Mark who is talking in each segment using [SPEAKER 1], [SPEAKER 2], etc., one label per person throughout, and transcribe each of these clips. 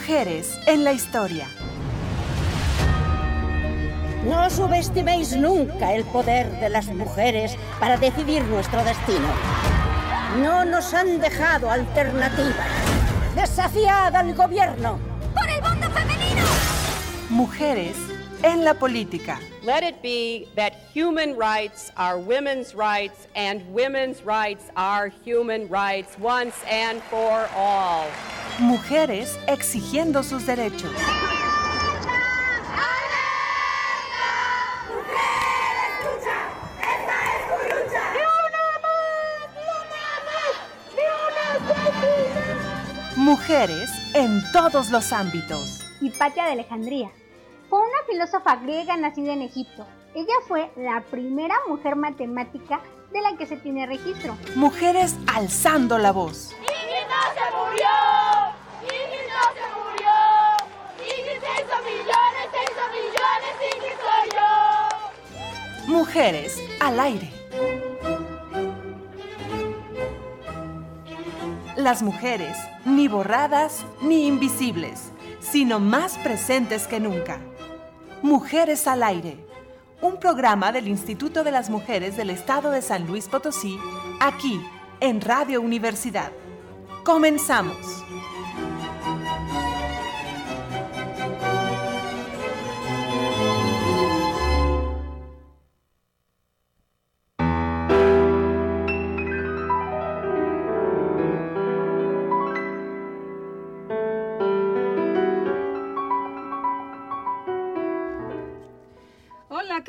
[SPEAKER 1] Mujeres en la historia.
[SPEAKER 2] No subestiméis nunca el poder de las mujeres para decidir nuestro destino. No nos han dejado alternativa. Desafiad al gobierno.
[SPEAKER 3] ¡Por el voto femenino!
[SPEAKER 1] Mujeres en la política.
[SPEAKER 4] Let it be that human rights are women's rights and women's rights are human rights once and for all.
[SPEAKER 1] Mujeres exigiendo sus derechos. Mujeres en todos los ámbitos.
[SPEAKER 5] Hipatia de Alejandría. Fue una filósofa griega nacida en Egipto. Ella fue la primera mujer matemática de la que se tiene registro.
[SPEAKER 1] Mujeres alzando la voz.
[SPEAKER 6] ¡Ingrid no se murió! ¡Ingrid no se murió! ¡Ingrid se hizo millones, se hizo millones! ¡Ingrid soy yo!
[SPEAKER 1] Mujeres al aire. Las mujeres, ni borradas ni invisibles, sino más presentes que nunca. Mujeres al aire, un programa del Instituto de las Mujeres del Estado de San Luis Potosí, aquí en Radio Universidad. Comenzamos.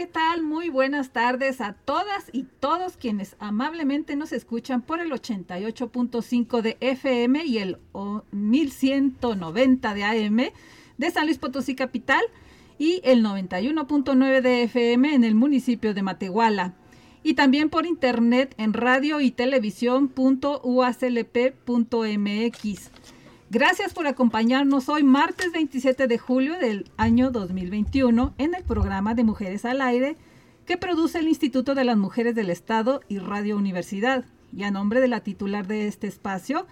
[SPEAKER 7] ¿Qué tal? Muy buenas tardes a todas y todos quienes amablemente nos escuchan por el 88.5 de FM y el 1190 de AM de San Luis Potosí Capital y el 91.9 de FM en el municipio de Matehuala. Y también por internet en radio y televisión.uaclp.mx. Gracias por acompañarnos hoy martes 27 de julio del año 2021 en el programa de Mujeres al Aire que produce el Instituto de las Mujeres del Estado y Radio Universidad. Y a nombre de la titular de este espacio,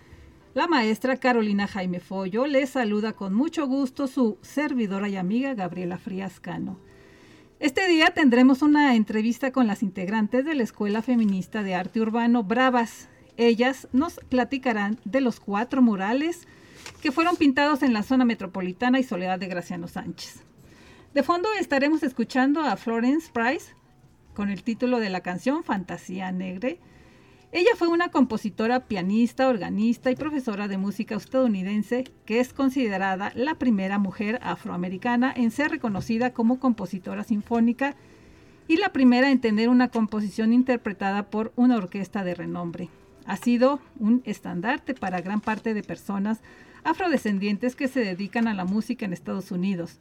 [SPEAKER 7] la maestra Carolina Jaime Follo, les saluda con mucho gusto su servidora y amiga Gabriela Frías Cano. Este día tendremos una entrevista con las integrantes de la Escuela Feminista de Arte Urbano Bravas. Ellas nos platicarán de los cuatro murales que fueron pintados en la zona metropolitana y Soledad de Graciano Sánchez. De fondo estaremos escuchando a Florence Price con el título de la canción Fantasía Negre. Ella fue una compositora, pianista, organista y profesora de música estadounidense que es considerada la primera mujer afroamericana en ser reconocida como compositora sinfónica y la primera en tener una composición interpretada por una orquesta de renombre. Ha sido un estandarte para gran parte de personas afrodescendientes que se dedican a la música en Estados Unidos.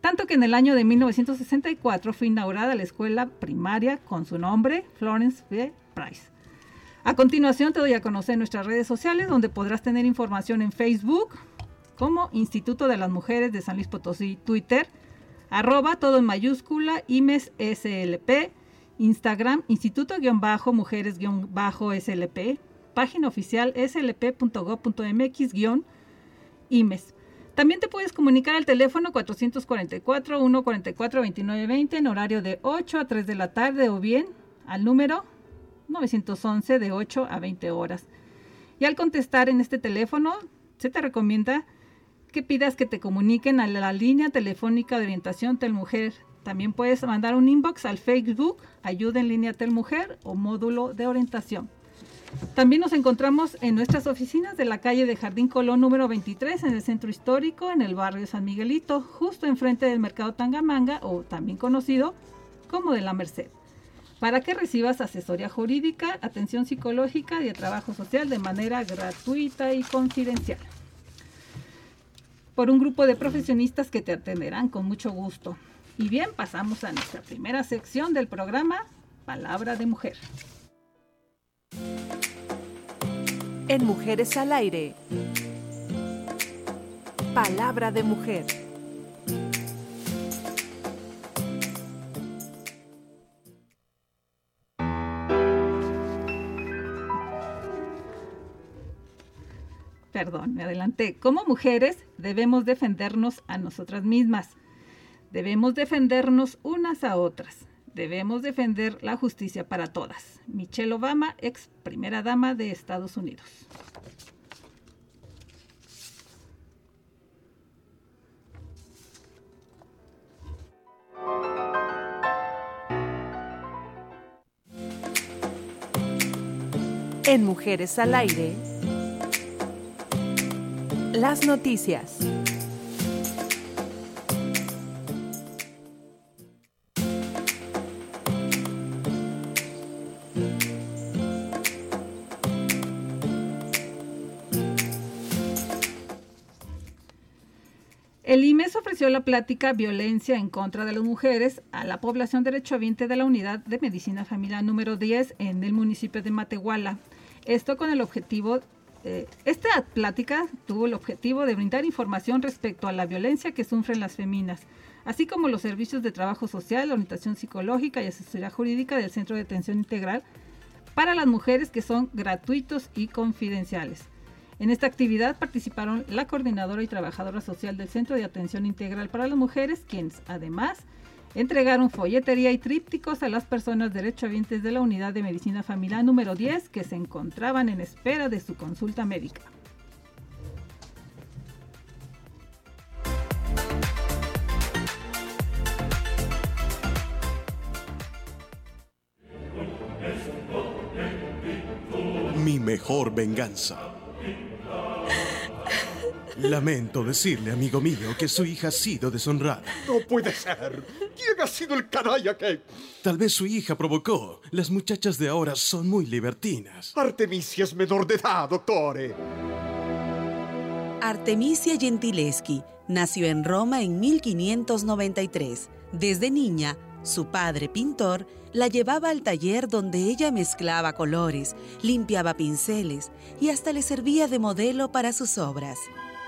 [SPEAKER 7] Tanto que en el año de 1964 fue inaugurada la escuela primaria con su nombre, Florence B. Price. A continuación te doy a conocer nuestras redes sociales donde podrás tener información en Facebook como Instituto de las Mujeres de San Luis Potosí, Twitter, arroba todo en mayúscula, IMES SLP, Instagram, Instituto-Mujeres-SLP, página oficial slp.gov.mx- IMES. También te puedes comunicar al teléfono 444-144-2920 en horario de 8 a 3 de la tarde o bien al número 911 de 8 a 20 horas. Y al contestar en este teléfono, se te recomienda que pidas que te comuniquen a la línea telefónica de orientación Telmujer. También puedes mandar un inbox al Facebook Ayuda en línea Telmujer o módulo de orientación. También nos encontramos en nuestras oficinas de la calle de Jardín Colón número 23 en el centro histórico, en el barrio San Miguelito, justo enfrente del mercado Tangamanga o también conocido como de la Merced, para que recibas asesoría jurídica, atención psicológica y de trabajo social de manera gratuita y confidencial. Por un grupo de profesionistas que te atenderán con mucho gusto. Y bien, pasamos a nuestra primera sección del programa, Palabra de Mujer.
[SPEAKER 1] En Mujeres al Aire. Palabra de mujer.
[SPEAKER 7] perdón, me adelanté. Como mujeres debemos defendernos a nosotras mismas. Debemos defendernos unas a otras. Debemos defender la justicia para todas. Michelle Obama, ex primera dama de Estados Unidos.
[SPEAKER 1] En Mujeres al Aire, las noticias.
[SPEAKER 7] La plática Violencia en contra de las mujeres a la población derechohabiente de la Unidad de Medicina Familiar número 10 en el municipio de Matehuala. Esto con el objetivo, eh, esta plática tuvo el objetivo de brindar información respecto a la violencia que sufren las feminas, así como los servicios de trabajo social, orientación psicológica y asesoría jurídica del Centro de Atención Integral para las mujeres que son gratuitos y confidenciales. En esta actividad participaron la coordinadora y trabajadora social del Centro de Atención Integral para las Mujeres, quienes además entregaron folletería y trípticos a las personas derechohabientes de la Unidad de Medicina Familiar número 10 que se encontraban en espera de su consulta médica.
[SPEAKER 8] Mi mejor venganza. Lamento decirle, amigo mío, que su hija ha sido deshonrada.
[SPEAKER 9] No puede ser. ¿Quién ha sido el canalla que...
[SPEAKER 8] Tal vez su hija provocó. Las muchachas de ahora son muy libertinas.
[SPEAKER 9] Artemisia es menor de edad, doctore.
[SPEAKER 10] Artemisia Gentileschi nació en Roma en 1593. Desde niña, su padre, pintor, la llevaba al taller donde ella mezclaba colores, limpiaba pinceles y hasta le servía de modelo para sus obras.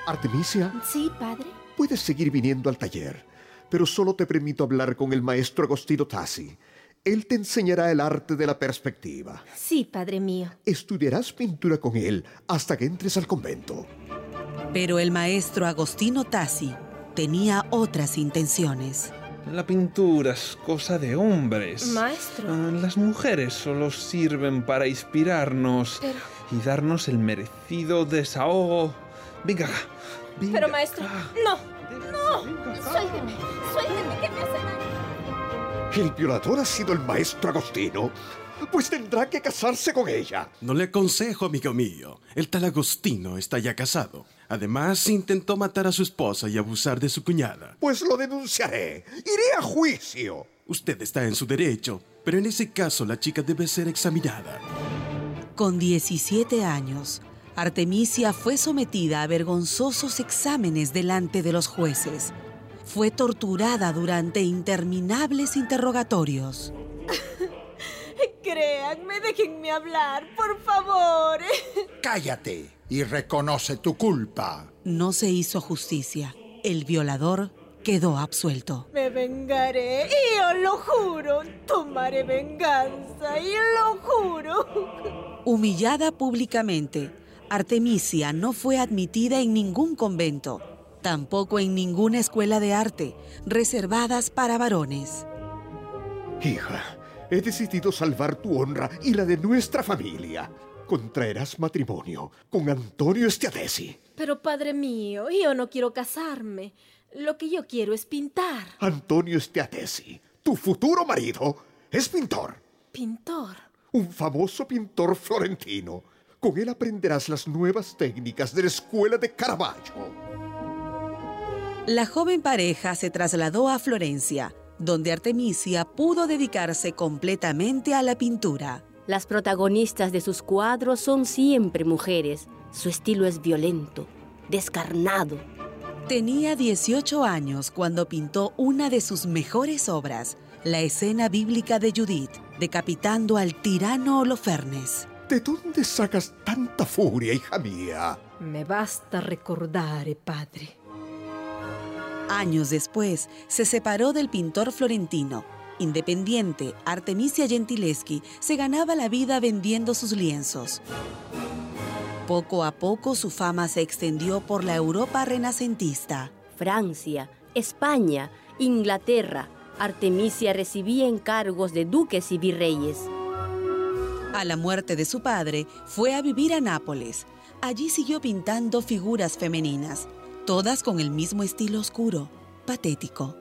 [SPEAKER 9] Artemisia,
[SPEAKER 3] Sí, padre.
[SPEAKER 9] puedes seguir viniendo al taller, pero solo te permito hablar con el maestro Agostino Tassi. Él te enseñará el arte de la perspectiva.
[SPEAKER 3] Sí, padre mío.
[SPEAKER 9] Estudiarás pintura con él hasta que entres al convento.
[SPEAKER 10] Pero el maestro Agostino Tassi tenía otras intenciones.
[SPEAKER 11] La pintura es cosa de hombres.
[SPEAKER 3] Maestro.
[SPEAKER 11] Ah, Las mujeres solo sirven para inspirarnos
[SPEAKER 3] Pero-
[SPEAKER 11] y darnos el merecido desahogo. Venga acá. venga
[SPEAKER 3] Pero maestro,
[SPEAKER 11] acá.
[SPEAKER 3] no.
[SPEAKER 11] No.
[SPEAKER 3] Suélteme. Suélteme que me hace daño.
[SPEAKER 9] ¿El violador ha sido el maestro Agostino? Pues tendrá que casarse con ella.
[SPEAKER 8] No le aconsejo, amigo mío. El tal Agostino está ya casado. Además, intentó matar a su esposa y abusar de su cuñada.
[SPEAKER 9] Pues lo denunciaré. Iré a juicio.
[SPEAKER 8] Usted está en su derecho, pero en ese caso la chica debe ser examinada.
[SPEAKER 10] Con 17 años, Artemisia fue sometida a vergonzosos exámenes delante de los jueces. Fue torturada durante interminables interrogatorios.
[SPEAKER 3] Créanme, déjenme hablar, por favor.
[SPEAKER 12] Cállate y reconoce tu culpa.
[SPEAKER 10] No se hizo justicia. El violador quedó absuelto.
[SPEAKER 3] Me vengaré, y os lo juro. Tomaré venganza, y lo juro.
[SPEAKER 10] Humillada públicamente, Artemisia no fue admitida en ningún convento, tampoco en ninguna escuela de arte, reservadas para varones.
[SPEAKER 9] Hija, he decidido salvar tu honra y la de nuestra familia. Contraerás matrimonio con Antonio Estiadesi.
[SPEAKER 3] Pero padre mío, yo no quiero casarme. Lo que yo quiero es pintar.
[SPEAKER 9] Antonio Estiadesi, tu futuro marido, es pintor.
[SPEAKER 3] Pintor.
[SPEAKER 9] Un famoso pintor florentino. Con él aprenderás las nuevas técnicas de la escuela de Caravaggio.
[SPEAKER 10] La joven pareja se trasladó a Florencia, donde Artemisia pudo dedicarse completamente a la pintura.
[SPEAKER 13] Las protagonistas de sus cuadros son siempre mujeres. Su estilo es violento, descarnado.
[SPEAKER 10] Tenía 18 años cuando pintó una de sus mejores obras, la escena bíblica de Judith, decapitando al tirano Holofernes.
[SPEAKER 9] ¿De dónde sacas tanta furia, hija mía?
[SPEAKER 3] Me basta recordar, padre.
[SPEAKER 10] Años después, se separó del pintor florentino. Independiente, Artemisia Gentileschi se ganaba la vida vendiendo sus lienzos. Poco a poco su fama se extendió por la Europa renacentista.
[SPEAKER 13] Francia, España, Inglaterra, Artemisia recibía encargos de duques y virreyes.
[SPEAKER 10] A la muerte de su padre, fue a vivir a Nápoles. Allí siguió pintando figuras femeninas, todas con el mismo estilo oscuro, patético.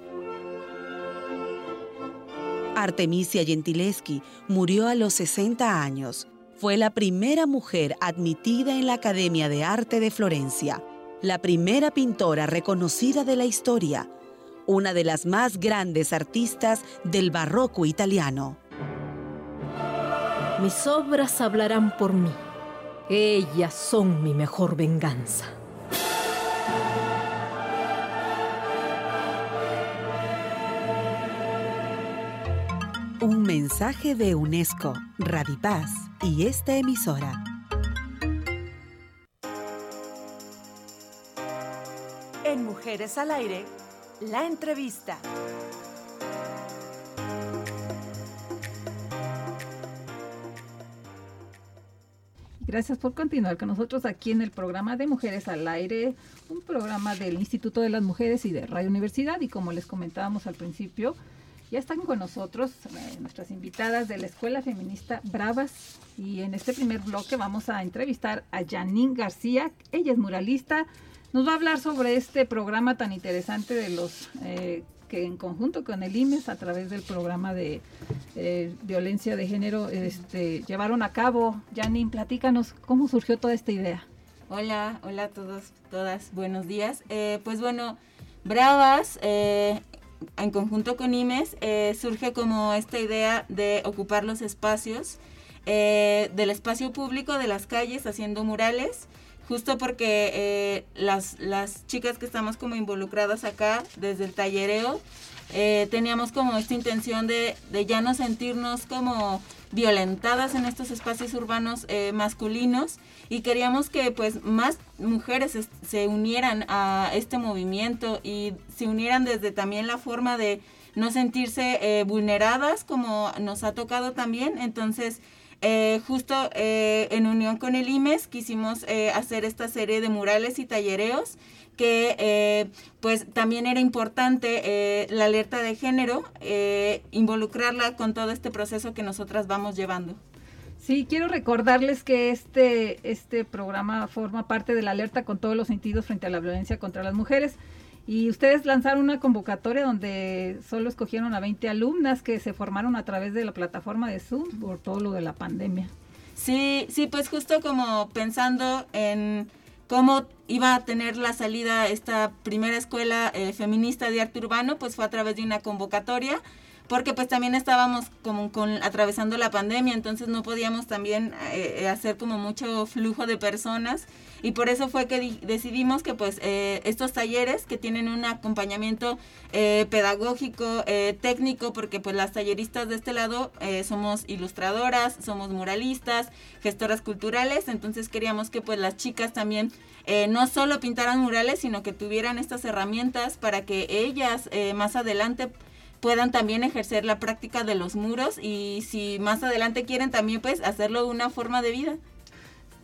[SPEAKER 10] Artemisia Gentileschi murió a los 60 años. Fue la primera mujer admitida en la Academia de Arte de Florencia, la primera pintora reconocida de la historia, una de las más grandes artistas del barroco italiano.
[SPEAKER 14] Mis obras hablarán por mí. Ellas son mi mejor venganza.
[SPEAKER 10] Un mensaje de UNESCO, Radipaz y esta emisora.
[SPEAKER 1] En Mujeres al Aire, la entrevista.
[SPEAKER 7] Gracias por continuar con nosotros aquí en el programa de Mujeres al Aire, un programa del Instituto de las Mujeres y de Radio Universidad. Y como les comentábamos al principio, ya están con nosotros eh, nuestras invitadas de la Escuela Feminista Bravas. Y en este primer bloque vamos a entrevistar a Janine García. Ella es muralista. Nos va a hablar sobre este programa tan interesante de los eh, que en conjunto con el IMES a través del programa de eh, violencia de género este, llevaron a cabo. Janine, platícanos cómo surgió toda esta idea.
[SPEAKER 15] Hola, hola a todos, todas, buenos días. Eh, pues bueno, Bravas, eh, en conjunto con IMES, eh, surge como esta idea de ocupar los espacios del espacio público, de las calles, haciendo murales justo porque eh, las, las chicas que estamos como involucradas acá desde el tallereo, eh, teníamos como esta intención de, de, ya no sentirnos como violentadas en estos espacios urbanos eh, masculinos y queríamos que pues más mujeres se unieran a este movimiento y se unieran desde también la forma de no sentirse vulneradas como nos ha tocado también, entonces eh, justo eh, en unión con el IMES quisimos eh, hacer esta serie de murales y tallereos que pues también era importante la alerta de género, involucrarla con todo este proceso que nosotras vamos llevando.
[SPEAKER 7] Sí, quiero recordarles que este, este programa forma parte de la alerta con todos los sentidos frente a la violencia contra las mujeres. Y ustedes lanzaron una convocatoria donde solo escogieron a 20 alumnas que se formaron a través de la plataforma de Zoom por todo lo de la pandemia.
[SPEAKER 15] Sí, sí, pues justo como pensando en cómo iba a tener la salida esta primera escuela eh, feminista de arte urbano, pues fue a través de una convocatoria porque pues también estábamos como con atravesando la pandemia, entonces no podíamos también eh, hacer como mucho flujo de personas y por eso fue que decidimos que pues eh, estos talleres que tienen un acompañamiento eh, pedagógico, eh, técnico, porque pues las talleristas de este lado eh, somos ilustradoras, somos muralistas, gestoras culturales, entonces queríamos que pues las chicas también eh, no solo pintaran murales, sino que tuvieran estas herramientas para que ellas eh, más adelante puedan también ejercer la práctica de los muros y si más adelante quieren también pues hacerlo una forma de vida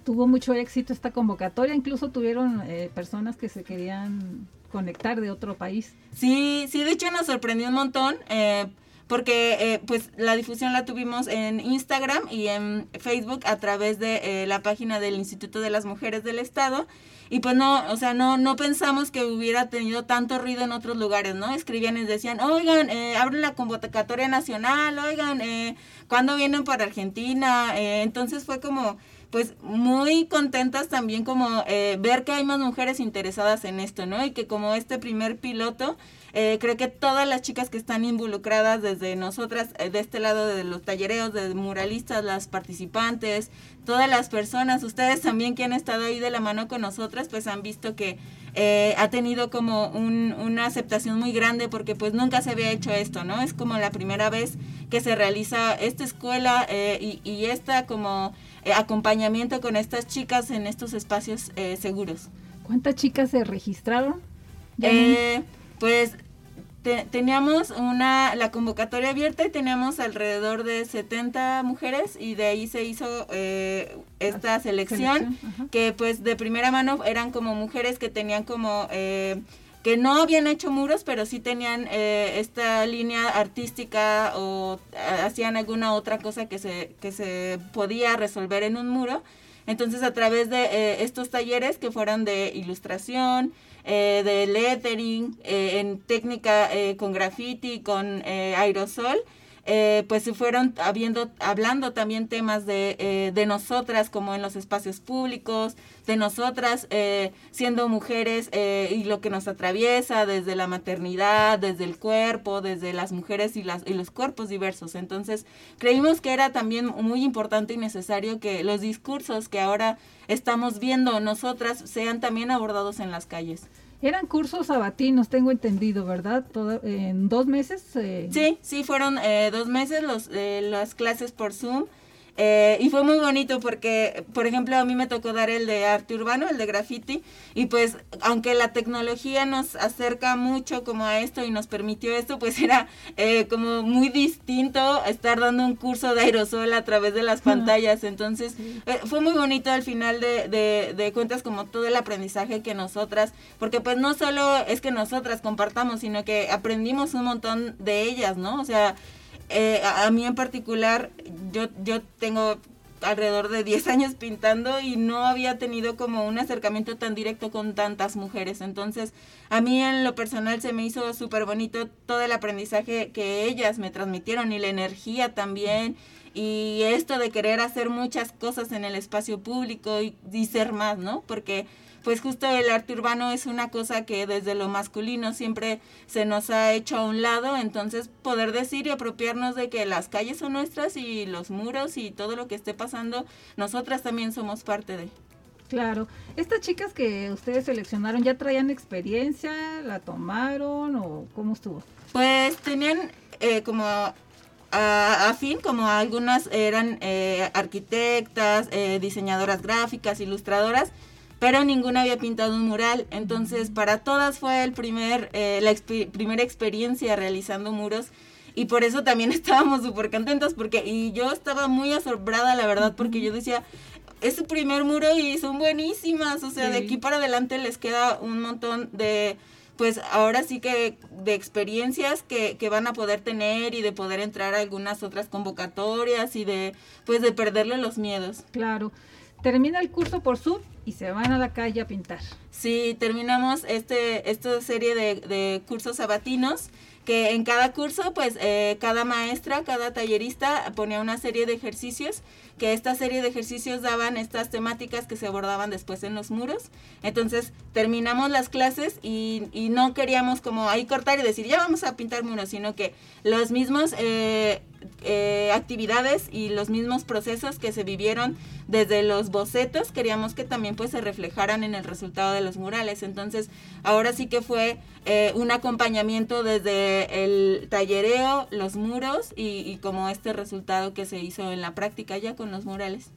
[SPEAKER 7] tuvo mucho éxito esta convocatoria, incluso tuvieron eh, personas que se querían conectar de otro país.
[SPEAKER 15] Sí, sí, de hecho nos sorprendió un montón. Eh, porque eh, pues la difusión la tuvimos en Instagram y en Facebook a través de eh, la página del Instituto de las Mujeres del Estado y pues no, o sea, no, no pensamos que hubiera tenido tanto ruido en otros lugares, ¿no? Escribían y decían, oigan, eh, abren la convocatoria nacional, oigan, eh, ¿cuándo vienen para Argentina? Eh, entonces fue como, pues muy contentas también como eh, ver que hay más mujeres interesadas en esto, ¿no? Y que como este primer piloto, eh, creo que todas las chicas que están involucradas desde nosotras, eh, de este lado de los tallereos, de muralistas, las participantes, todas las personas, ustedes también que han estado ahí de la mano con nosotras, pues han visto que eh, ha tenido como un, una aceptación muy grande porque pues nunca se había hecho esto, ¿no? Es como la primera vez que se realiza esta escuela eh, y, y esta como eh, acompañamiento con estas chicas en estos espacios eh, seguros.
[SPEAKER 7] ¿Cuántas chicas se registraron?
[SPEAKER 15] Eh, pues teníamos una, la convocatoria abierta y teníamos alrededor de 70 mujeres y de ahí se hizo eh, esta selección, que pues de primera mano eran como mujeres que tenían como... Eh, que no habían hecho muros, pero sí tenían eh, esta línea artística o hacían alguna otra cosa que se, que se podía resolver en un muro. Entonces, a través de estos talleres que fueron de ilustración, eh, de lettering, eh, en técnica eh, con graffiti, con aerosol, pues se fueron habiendo, hablando también temas de, de nosotras como en los espacios públicos, de nosotras eh, siendo mujeres eh, y lo que nos atraviesa desde la maternidad, desde el cuerpo, desde las mujeres y, las, y los cuerpos diversos. Entonces, creímos que era también muy importante y necesario que los discursos que ahora estamos viendo nosotras sean también abordados en las calles.
[SPEAKER 7] Eran cursos sabatinos, tengo entendido, ¿verdad? en dos meses.
[SPEAKER 15] Eh. Sí, sí, fueron dos meses los, las clases por Zoom. Eh, y fue muy bonito porque, por ejemplo, a mí me tocó dar el de arte urbano, el de graffiti, y pues aunque la tecnología nos acerca mucho como a esto y nos permitió esto, pues era eh, como muy distinto estar dando un curso de aerosol a través de las pantallas. Entonces, eh, fue muy bonito al final de, de, de cuentas como todo el aprendizaje que nosotras, porque pues no solo es que nosotras compartamos, sino que aprendimos un montón de ellas, ¿no? O sea, eh, a, mí en particular, yo, yo tengo alrededor de 10 años pintando y no había tenido como un acercamiento tan directo con tantas mujeres. Entonces, a mí en lo personal se me hizo súper bonito todo el aprendizaje que ellas me transmitieron y la energía también. Y esto de querer hacer muchas cosas en el espacio público y, y ser más, ¿no? Porque pues justo el arte urbano es una cosa que desde lo masculino siempre se nos ha hecho a un lado, entonces poder decir y apropiarnos de que las calles son nuestras y los muros y todo lo que esté pasando, nosotras también somos parte de.
[SPEAKER 7] Claro. Estas chicas que ustedes seleccionaron, ¿ya traían experiencia? ¿La tomaron o cómo estuvo?
[SPEAKER 15] Pues tenían eh, como a, fin, como algunas eran eh, arquitectas, eh, diseñadoras gráficas, ilustradoras, pero ninguna había pintado un mural. Entonces, para todas fue el primer, eh, la primera experiencia realizando muros. Y por eso también estábamos súper contentos, porque, y yo estaba muy asombrada, la verdad, porque yo decía, es su primer muro y son buenísimas, o sea, de aquí para adelante les queda un montón de, pues ahora sí que de experiencias que, que, van a poder tener y de poder entrar a algunas otras convocatorias y de, pues de perderle los miedos.
[SPEAKER 7] Claro termina el curso por Zoom y se van a la calle a pintar.
[SPEAKER 15] Sí, terminamos este, esta serie de, de cursos sabatinos que en cada curso, pues eh, cada maestra, cada tallerista ponía una serie de ejercicios, que esta serie de ejercicios daban estas temáticas que se abordaban después en los muros. Entonces terminamos las clases y, y no queríamos como ahí cortar y decir, ya vamos a pintar muros, sino que los mismos eh, eh, actividades y los mismos procesos que se vivieron desde los bocetos, queríamos que también pues se reflejaran en el resultado de los murales. Entonces, ahora sí que fue eh, un acompañamiento desde el tallereo, los muros y, como este resultado que se hizo en la práctica ya con los murales.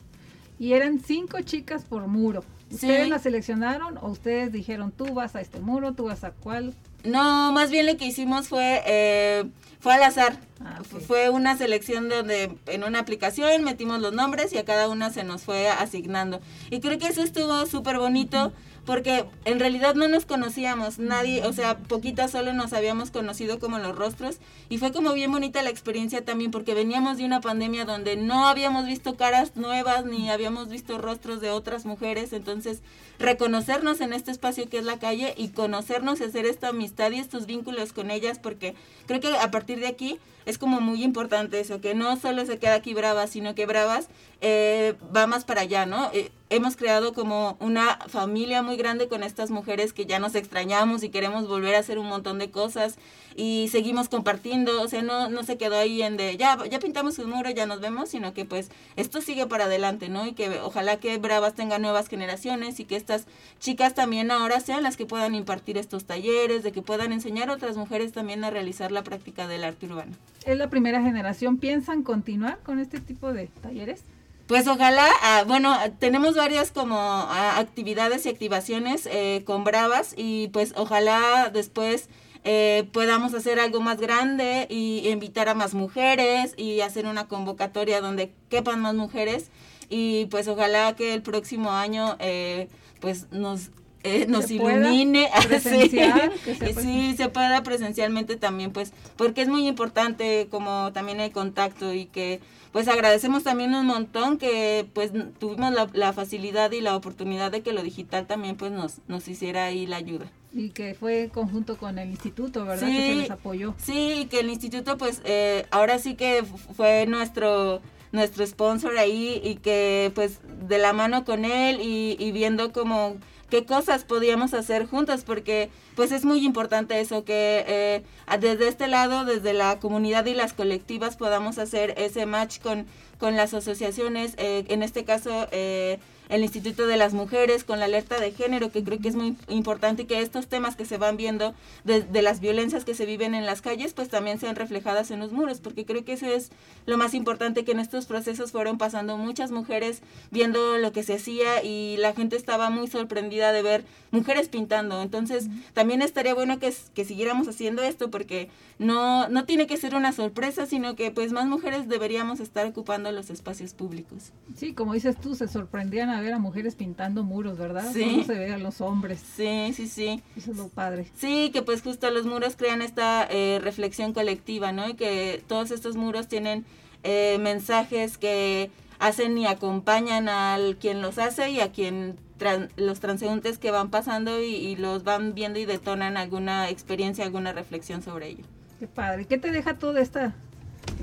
[SPEAKER 7] Y eran cinco chicas por muro. ¿Ustedes las seleccionaron o ustedes dijeron tú vas a este muro, tú vas a cuál?
[SPEAKER 15] No, más bien lo que hicimos fue eh, fue al azar. Ah, fue una selección donde en una aplicación metimos los nombres y a cada una se nos fue asignando. Y creo que eso estuvo súper bonito porque en realidad no nos conocíamos, nadie, o sea, poquitas solo nos habíamos conocido como los rostros y fue como bien bonita la experiencia también porque veníamos de una pandemia donde no habíamos visto caras nuevas ni habíamos visto rostros de otras mujeres, entonces reconocernos en este espacio que es la calle y conocernos y hacer esta amistad y estos vínculos con ellas porque creo que a partir de aquí es como muy importante eso, que no solo se queda aquí Bravas, sino que Bravas eh, va más para allá, ¿no? Eh, hemos creado como una familia muy grande con estas mujeres que ya nos extrañamos y queremos volver a hacer un montón de cosas y seguimos compartiendo, o sea, no, no se quedó ahí en de, ya, ya pintamos un muro, ya nos vemos, sino que pues esto sigue para adelante, ¿no? Y que ojalá que Bravas tenga nuevas generaciones y que estas chicas también ahora sean las que puedan impartir estos talleres, de que puedan enseñar a otras mujeres también a realizar la práctica del arte urbano.
[SPEAKER 7] ¿Es la primera generación? ¿Piensan continuar con este tipo de talleres?
[SPEAKER 15] Pues ojalá, ah, bueno, tenemos varias como ah, actividades y activaciones eh, con Bravas y pues ojalá después eh, podamos hacer algo más grande y invitar a más mujeres y hacer una convocatoria donde quepan más mujeres. Y pues ojalá que el próximo año eh, pues nos eh, nos
[SPEAKER 7] Se
[SPEAKER 15] ilumine
[SPEAKER 7] presenciar,
[SPEAKER 15] sí,
[SPEAKER 7] que se
[SPEAKER 15] sí se pueda presencialmente también pues porque es muy importante como también el contacto y que pues agradecemos también un montón que pues tuvimos la, la facilidad y la oportunidad de que lo digital también pues nos nos hiciera ahí la ayuda
[SPEAKER 7] Y que fue conjunto con el instituto, ¿verdad? Que se les apoyó.
[SPEAKER 15] Sí, que el instituto, pues, eh, ahora sí que fue nuestro nuestro sponsor ahí y que, pues, de la mano con él y, y viendo como qué cosas podíamos hacer juntas, porque, pues, es muy importante eso, que eh, desde este lado, desde la comunidad y las colectivas, podamos hacer ese match con, con las asociaciones, eh, en este caso, eh, el Instituto de las Mujeres con la alerta de género, que creo que es muy importante que estos temas que se van viendo de, de las violencias que se viven en las calles, pues también sean reflejadas en los muros, porque creo que eso es lo más importante, que en estos procesos fueron pasando muchas mujeres viendo lo que se hacía y la gente estaba muy sorprendida de ver mujeres pintando. Entonces, también estaría bueno que, que siguiéramos haciendo esto, porque no, no tiene que ser una sorpresa, sino que pues más mujeres deberíamos estar ocupando los espacios públicos.
[SPEAKER 7] Sí, como dices tú, se sorprendían a ver a mujeres pintando muros, ¿verdad?
[SPEAKER 15] Sí.
[SPEAKER 7] Solo se ve a los hombres.
[SPEAKER 15] Sí, sí, sí.
[SPEAKER 7] Eso es lo padre.
[SPEAKER 15] Sí, que pues justo los muros crean esta eh, reflexión colectiva, ¿no? Y que todos estos muros tienen eh, mensajes que hacen y acompañan al quien los hace y a quien tran- los transeúntes que van pasando y, y los van viendo y detonan alguna experiencia, alguna reflexión sobre ello.
[SPEAKER 7] Qué padre. ¿Qué te deja toda esta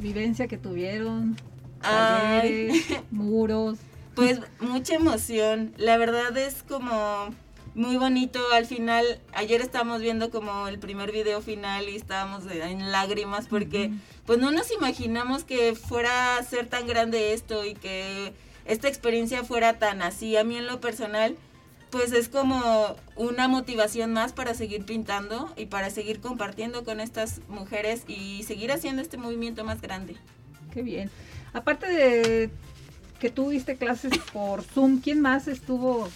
[SPEAKER 7] vivencia que tuvieron? Talleres, muros.
[SPEAKER 15] Pues mucha emoción. La verdad es como muy bonito. Al final, ayer estábamos viendo como el primer video final y estábamos en lágrimas porque pues no nos imaginamos que fuera a ser tan grande esto y que esta experiencia fuera tan así. A mí en lo personal, pues es como una motivación más para seguir pintando y para seguir compartiendo con estas mujeres y seguir haciendo este movimiento más grande.
[SPEAKER 7] Qué bien. Aparte de que tú diste clases por Zoom, ¿quién más estuvo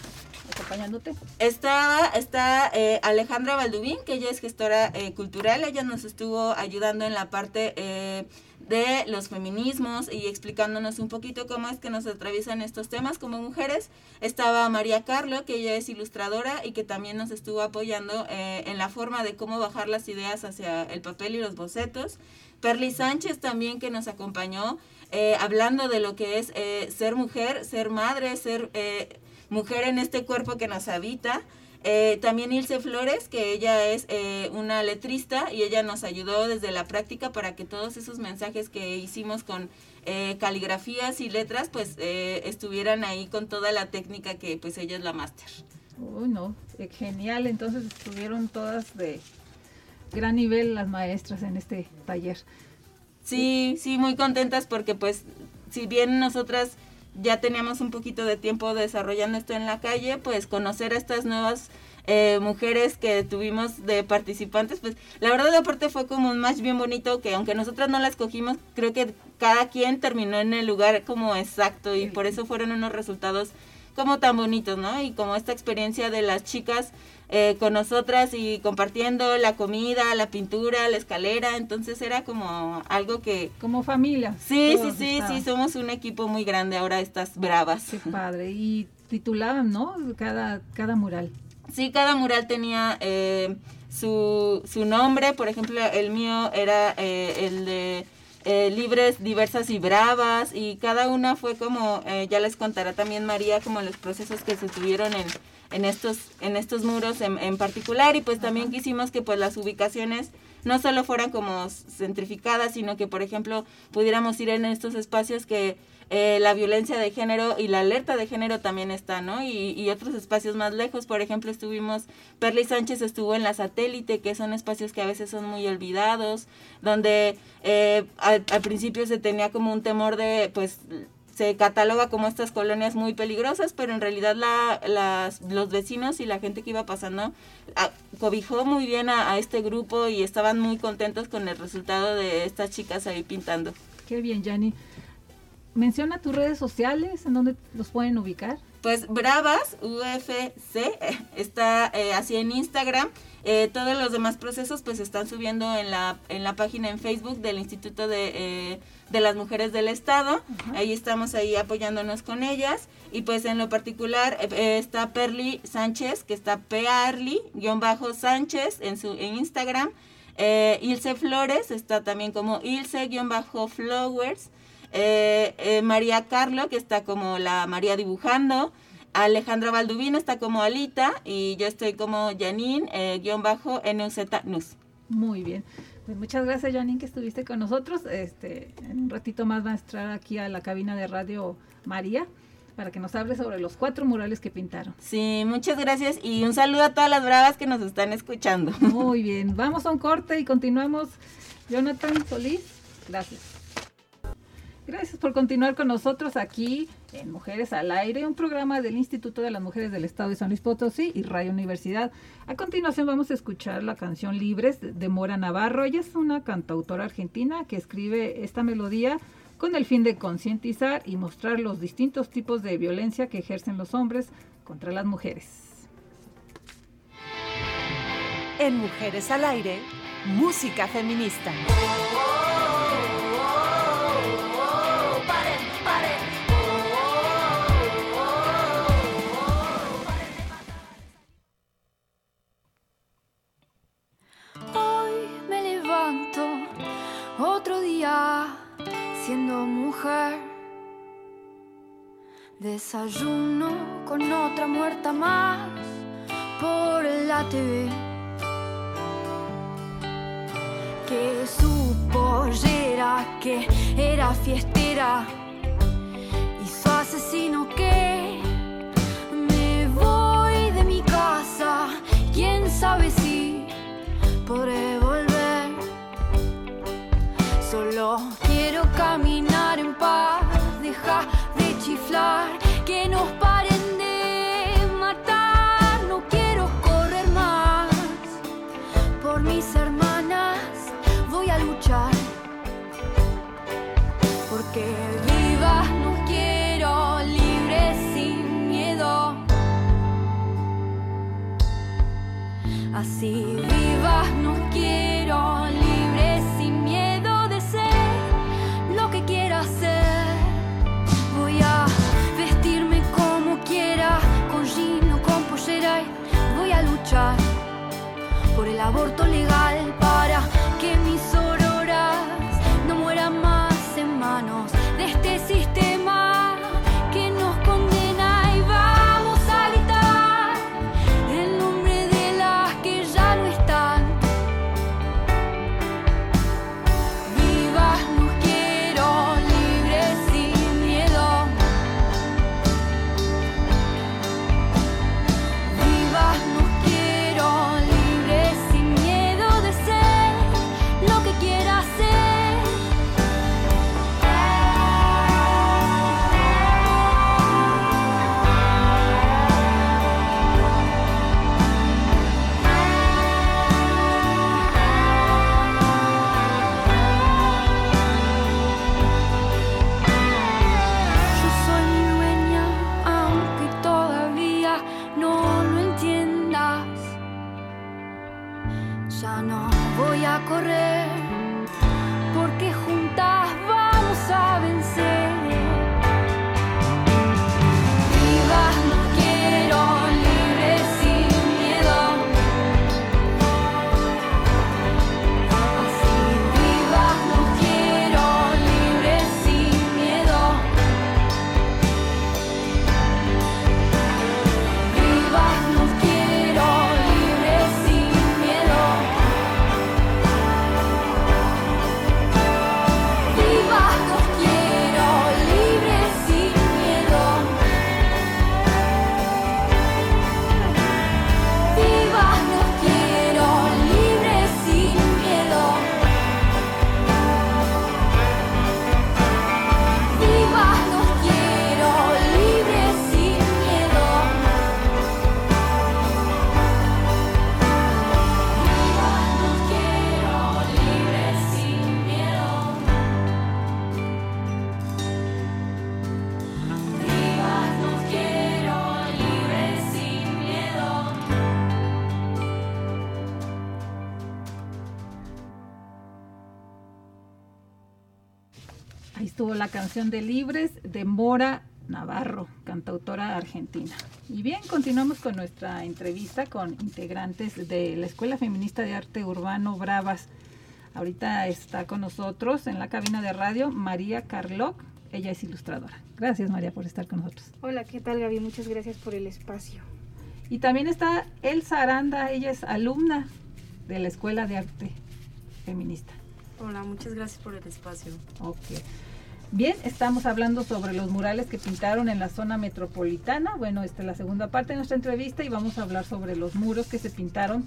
[SPEAKER 7] acompañándote?
[SPEAKER 15] Está, está eh, Alejandra Baldubín, que ella es gestora eh, cultural, ella nos estuvo ayudando en la parte eh, de los feminismos y explicándonos un poquito cómo es que nos atraviesan estos temas como mujeres. Estaba María Carlo, que ella es ilustradora y que también nos estuvo apoyando eh, en la forma de cómo bajar las ideas hacia el papel y los bocetos. Perly Sánchez también que nos acompañó eh, hablando de lo que es eh, ser mujer, ser madre, ser eh, mujer en este cuerpo que nos habita. Eh, también Ilse Flores, que ella es eh, una letrista y ella nos ayudó desde la práctica para que todos esos mensajes que hicimos con eh, caligrafías y letras, pues estuvieran ahí con toda la técnica que pues ella es la máster.
[SPEAKER 7] Uy, no, genial. Entonces estuvieron todas de gran nivel las maestras en este taller.
[SPEAKER 15] Sí, sí, muy contentas porque pues si bien nosotras ya teníamos un poquito de tiempo desarrollando esto en la calle, pues conocer a estas nuevas eh, mujeres que tuvimos de participantes, pues la verdad aparte fue como un match bien bonito que aunque nosotras no la escogimos, creo que cada quien terminó en el lugar como exacto y por eso fueron unos resultados como tan bonitos, ¿no? Y como esta experiencia de las chicas eh, con nosotras y compartiendo la comida, la pintura, la escalera, entonces era como algo que...
[SPEAKER 7] Como familia.
[SPEAKER 15] Sí, sí, sí,
[SPEAKER 7] estaban.
[SPEAKER 15] sí, somos un equipo muy grande ahora, estas bravas.
[SPEAKER 7] Qué padre. Y titulaban, ¿no? Cada, cada mural.
[SPEAKER 15] Sí, cada mural tenía eh, su, su nombre, por ejemplo, el mío era eh, el de eh, Libres, Diversas y Bravas, y cada una fue como, eh, ya les contará también María, como los procesos que se tuvieron en, en, estos, en estos muros en, en particular, y pues también quisimos que pues las ubicaciones no solo fueran como centrificadas, sino que, por ejemplo, pudiéramos ir en estos espacios que eh, la violencia de género y la alerta de género también está, ¿no? Y, y otros espacios más lejos, por ejemplo, estuvimos, Perly Sánchez estuvo en la satélite, que son espacios que a veces son muy olvidados, donde eh, al, al principio se tenía como un temor de, pues, se cataloga como estas colonias muy peligrosas, pero en realidad la, las, los vecinos y la gente que iba pasando a- cobijó muy bien a, a este grupo y estaban muy contentos con el resultado de estas chicas ahí pintando.
[SPEAKER 7] Qué bien, Yanni. Menciona tus redes sociales, en donde los pueden ubicar.
[SPEAKER 15] Pues Bravas UFC está eh, así en Instagram. Eh, todos los demás procesos pues se están subiendo en la, en la página en Facebook del Instituto de, eh, de las Mujeres del Estado. Ahí estamos ahí apoyándonos con ellas. Y pues en lo particular eh, está Perly Sánchez, que está Pearly, guion bajo Sánchez en su en Instagram. Eh, Ilse Flores está también como Ilse, guion bajo Flowers. Eh, eh, María Carlo, que está como la María dibujando. Alejandra Valdubino está como Alita y yo estoy como Janine, eh, guion bajo NUZ Nus.
[SPEAKER 7] Muy bien. Pues muchas gracias, Janine, que estuviste con nosotros. Este, en un ratito más va a entrar aquí a la cabina de Radio María para que nos hable sobre los cuatro murales que pintaron.
[SPEAKER 15] Sí, muchas gracias y un saludo a todas las bravas que nos están escuchando.
[SPEAKER 7] Muy bien, vamos a un corte y continuamos. Jonathan Solís, gracias. Gracias por continuar con nosotros aquí en Mujeres al Aire, un programa del Instituto de las Mujeres del Estado de San Luis Potosí y Radio Universidad. A continuación vamos a escuchar la canción Libres de Mora Navarro. Ella es una cantautora argentina que escribe esta melodía con el fin de concientizar y mostrar los distintos tipos de violencia que ejercen los hombres contra las mujeres.
[SPEAKER 1] En Mujeres al Aire, música feminista.
[SPEAKER 16] Desayuno con otra muerta más por la TV. Que su pollera, que era fiestera, y su asesino que me voy de mi casa. Quién sabe si podré volver. Solo quiero caminar en paz, deja de chiflar, que nos paren de matar. No quiero correr más por mis hermanas, voy a luchar. Porque vivas nos quiero, libres sin miedo. Así aborto legal
[SPEAKER 7] la canción de Libres de Mora Navarro, cantautora argentina. Y bien, continuamos con nuestra entrevista con integrantes de la Escuela Feminista de Arte Urbano Bravas. Ahorita está con nosotros en la cabina de radio María Carloc, ella es ilustradora. Gracias María por estar con nosotros.
[SPEAKER 17] Hola, ¿qué tal Gaby? Muchas gracias por el espacio.
[SPEAKER 7] Y también está Elsa Aranda, ella es alumna de la Escuela de Arte Feminista.
[SPEAKER 18] Hola, muchas gracias por el espacio.
[SPEAKER 7] Ok. Bien, estamos hablando sobre los murales que pintaron en la zona metropolitana. Bueno, esta es la segunda parte de nuestra entrevista y vamos a hablar sobre los muros que se pintaron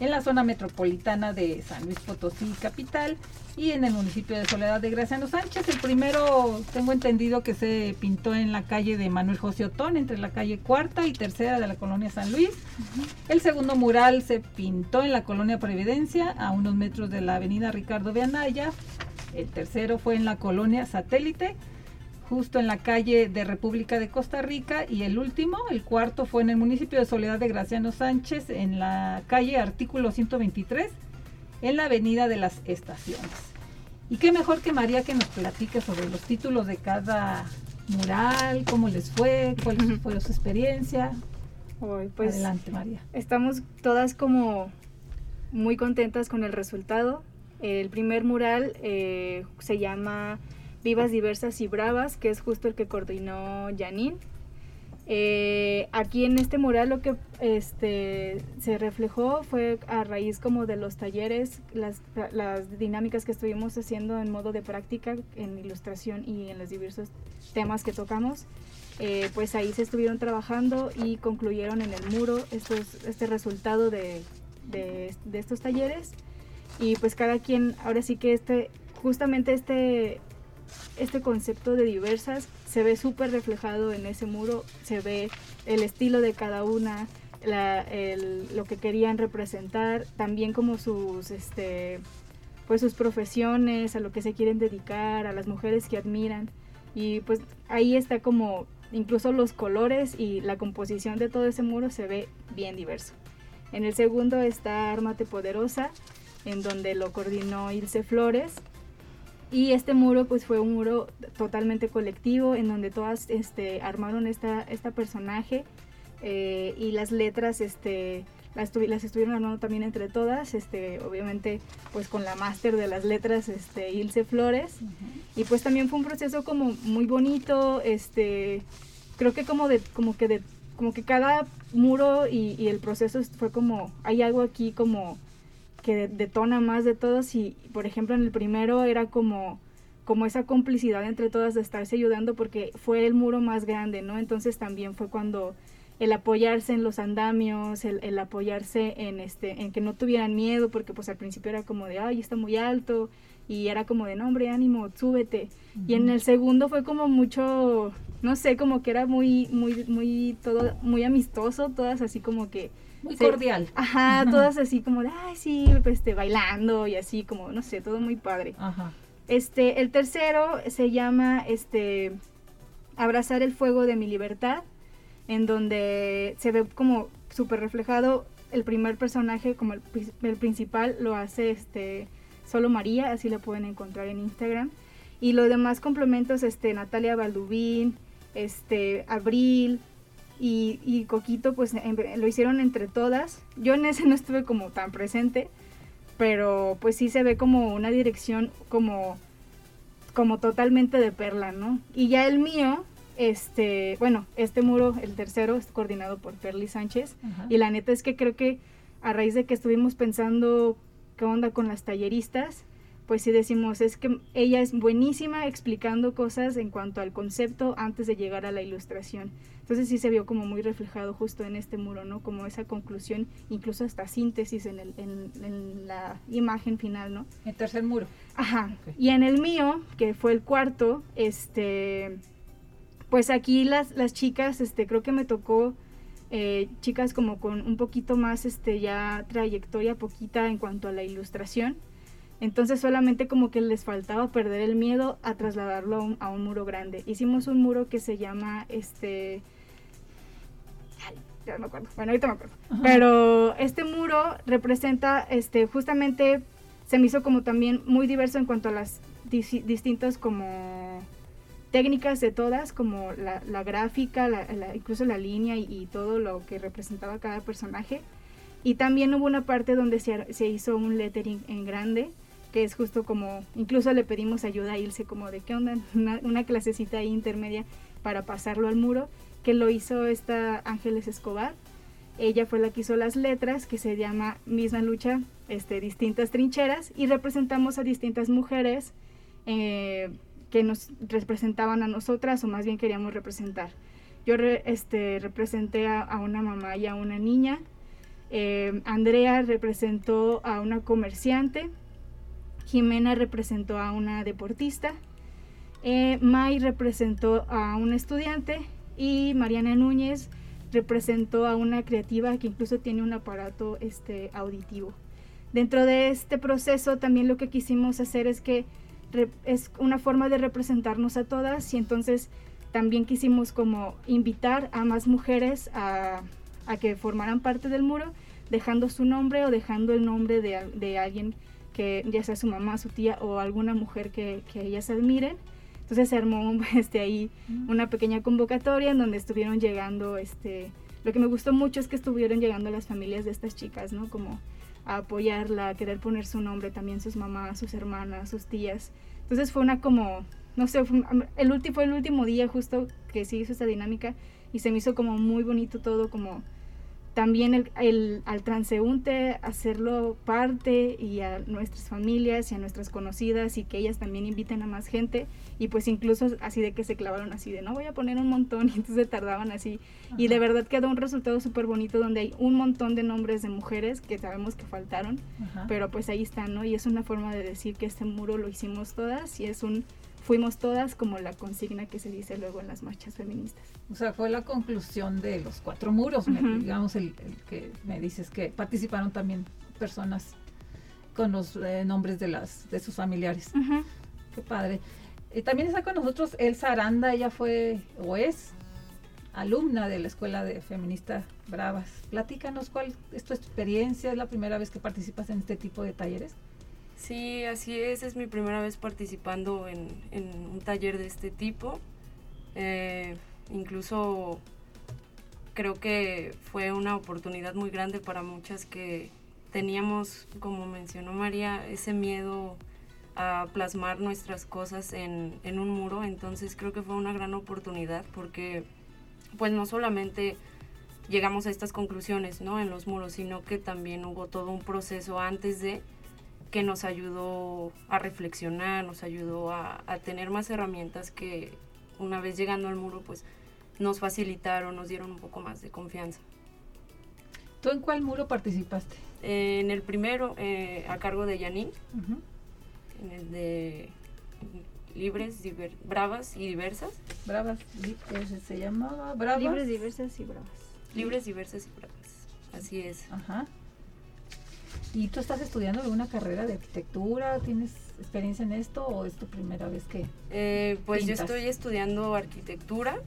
[SPEAKER 7] en la zona metropolitana de San Luis Potosí capital y en el municipio de Soledad de Graciano Sánchez. El primero tengo entendido que se pintó en la calle de Manuel José Otón, entre la calle cuarta y tercera de la colonia San Luis. El segundo mural se pintó en la colonia Previdencia, a unos metros de la avenida Ricardo de Anaya. El tercero fue en la colonia Satélite justo en la calle de República de Costa Rica y el último, el cuarto, fue en el municipio de Soledad de Graciano Sánchez, en la calle Artículo 123, en la avenida de las Estaciones. Y qué mejor que María que nos platique sobre los títulos de cada mural, cómo les fue, cuál fue su experiencia.
[SPEAKER 17] pues,
[SPEAKER 7] Adelante, María.
[SPEAKER 17] Estamos todas como muy contentas con el resultado. El primer mural eh, se llama Vivas, Diversas y Bravas, que es justo el que coordinó Janine. Eh, aquí en este mural lo que este, se reflejó fue a raíz como de los talleres, las, dinámicas que estuvimos haciendo en modo de práctica en ilustración y en los diversos temas que tocamos. Eh, pues ahí se estuvieron trabajando y concluyeron en el muro este resultado de estos talleres. Y pues cada quien, ahora sí que este, justamente este este concepto de diversas se ve súper reflejado en ese muro, se ve el estilo de cada una, lo que querían representar, también como sus, este, pues sus profesiones, a lo que se quieren dedicar, a las mujeres que admiran. Y pues ahí está como incluso los colores y la composición de todo ese muro se ve bien diverso. En el segundo está Armate Poderosa, en donde lo coordinó Ilse Flores y este muro pues fue un muro totalmente colectivo en donde todas este, armaron esta, esta personaje eh, y las letras este, las, las, estuvieron armando también entre todas, este, obviamente pues con la máster de las letras este, Ilse Flores. Y pues también fue un proceso como muy bonito, este, creo que como de, como que de, como que cada muro y, y el proceso fue como, hay algo aquí como que detona más de todos y por ejemplo en el primero era como como esa complicidad entre todas de estarse ayudando porque fue el muro más grande, ¿no? Entonces también fue cuando el apoyarse en los andamios, el, el, apoyarse en este, en que no tuvieran miedo, porque pues al principio era como de ay está muy alto, y era como de no hombre, ánimo, súbete. Y en el segundo fue como mucho, no sé, como que era muy, muy, muy, todo, muy amistoso, todas así como que
[SPEAKER 7] muy cordial.
[SPEAKER 17] Ajá, todas así como de, ay, sí, pues, este, bailando y así como, no sé, todo muy padre. Ajá. Este, el tercero se llama, este, Abrazar el fuego de mi libertad, en donde se ve como súper reflejado el primer personaje, como el, el, principal, lo hace, este, solo María, así lo pueden encontrar en Instagram. Y los demás complementos, este, Natalia Baldubín, este, Abril, y, Coquito pues lo hicieron entre todas. Yo en ese no estuve como tan presente, pero pues sí se ve como una dirección como, como totalmente de perla, ¿no? Y ya el mío, este, bueno, este muro, el tercero, es coordinado por Perly Sánchez. Y la neta es que creo que a raíz de que estuvimos pensando qué onda con las talleristas, pues sí decimos, es que ella es buenísima explicando cosas en cuanto al concepto antes de llegar a la ilustración. Entonces sí se vio como muy reflejado justo en este muro, ¿no? Como esa conclusión, incluso hasta síntesis en, el, en, la imagen final, ¿no?
[SPEAKER 7] El tercer muro.
[SPEAKER 17] Ajá. Y en el mío, que fue el cuarto, este, pues aquí las, las chicas, este, creo que me tocó eh, chicas como con un poquito más, este, ya trayectoria poquita en cuanto a la ilustración entonces solamente como que les faltaba perder el miedo a trasladarlo a un, muro grande. Hicimos un muro que se llama este... ya no me acuerdo. Bueno, ahorita me acuerdo. Pero este muro representa este justamente se me hizo como también muy diverso en cuanto a las distintos como técnicas de todas, como la, la gráfica, la- la- incluso la línea y, y todo lo que representaba cada personaje. Y también hubo una parte donde se hizo un lettering en grande, que es justo como, incluso le pedimos ayuda a Ilse como de qué onda, una, clasecita ahí intermedia para pasarlo al muro, que lo hizo esta Ángeles Escobar. Ella fue la que hizo las letras, que se llama Misma Lucha, este, Distintas Trincheras, y representamos a distintas mujeres eh, que nos representaban a nosotras, o más bien queríamos representar. Yo este, representé a, a una mamá y a una niña. Eh, Andrea representó a una comerciante. Jimena representó a una deportista. Eh, May representó a un estudiante. Y Mariana Núñez representó a una creativa que incluso tiene un aparato este, auditivo. Dentro de este proceso también lo que quisimos hacer es que es una forma de representarnos a todas y entonces también quisimos como invitar a más mujeres a, a que formaran parte del muro, dejando su nombre o dejando el nombre de, de alguien que ya sea su mamá, su tía o alguna mujer que, que ellas admiren. Entonces se armó este, ahí una pequeña convocatoria en donde estuvieron llegando, este, lo que me gustó mucho es que estuvieron llegando las familias de estas chicas, ¿no? Como a apoyarla, a querer poner su nombre, también sus mamás, sus hermanas, sus tías. Entonces fue una como, no sé, fue, el último, fue el último día justo que se hizo esta dinámica y se me hizo como muy bonito todo, como también el, el- al transeúnte hacerlo parte y a nuestras familias y a nuestras conocidas y que ellas también inviten a más gente. Y pues incluso así de que se clavaron así de no voy a poner un montón y entonces tardaban así. Y de verdad quedó un resultado súper bonito donde hay un montón de nombres de mujeres que sabemos que faltaron
[SPEAKER 7] Ajá.
[SPEAKER 17] pero pues ahí están no y es una forma de decir que este muro lo hicimos todas y es un fuimos todas como la consigna que se dice luego en las marchas feministas
[SPEAKER 7] O sea, fue la conclusión de los cuatro muros,
[SPEAKER 17] Ujú.
[SPEAKER 7] digamos, el, el que me dices que participaron también personas con los eh, nombres de las de sus familiares. Qué padre. Eh, también está con nosotros Elsa Aranda, ella fue o es alumna de la Escuela de Feminista Bravas. Platícanos cuál es tu experiencia, es la primera vez que participas en este tipo de talleres.
[SPEAKER 18] Sí, así es, es mi primera vez participando en, un taller de este tipo. Eh, incluso creo que fue una oportunidad muy grande para muchas que teníamos, como mencionó María, ese miedo a plasmar nuestras cosas en, en un muro. Entonces creo que fue una gran oportunidad porque pues no solamente llegamos a estas conclusiones ¿no? en los muros, sino que también hubo todo un proceso antes de que nos ayudó a reflexionar, nos ayudó a, a tener más herramientas que una vez llegando al muro pues nos facilitaron, nos dieron un poco más de confianza.
[SPEAKER 7] ¿Tú en cuál muro participaste?
[SPEAKER 18] Eh, en el primero, eh, a cargo de Janine,
[SPEAKER 7] Ujú.
[SPEAKER 18] en el de Libres, Diver- Bravas y Diversas.
[SPEAKER 7] Bravas, se llamaba Bravas.
[SPEAKER 17] Libres, diversas y bravas.
[SPEAKER 18] Libres, Diversas y Bravas. Así es.
[SPEAKER 7] Ajá. ¿Y tú estás estudiando alguna carrera de arquitectura? ¿Tienes experiencia en esto o es tu primera vez que
[SPEAKER 18] Eh, pues yo
[SPEAKER 7] pintas?
[SPEAKER 18] estoy estudiando arquitectura.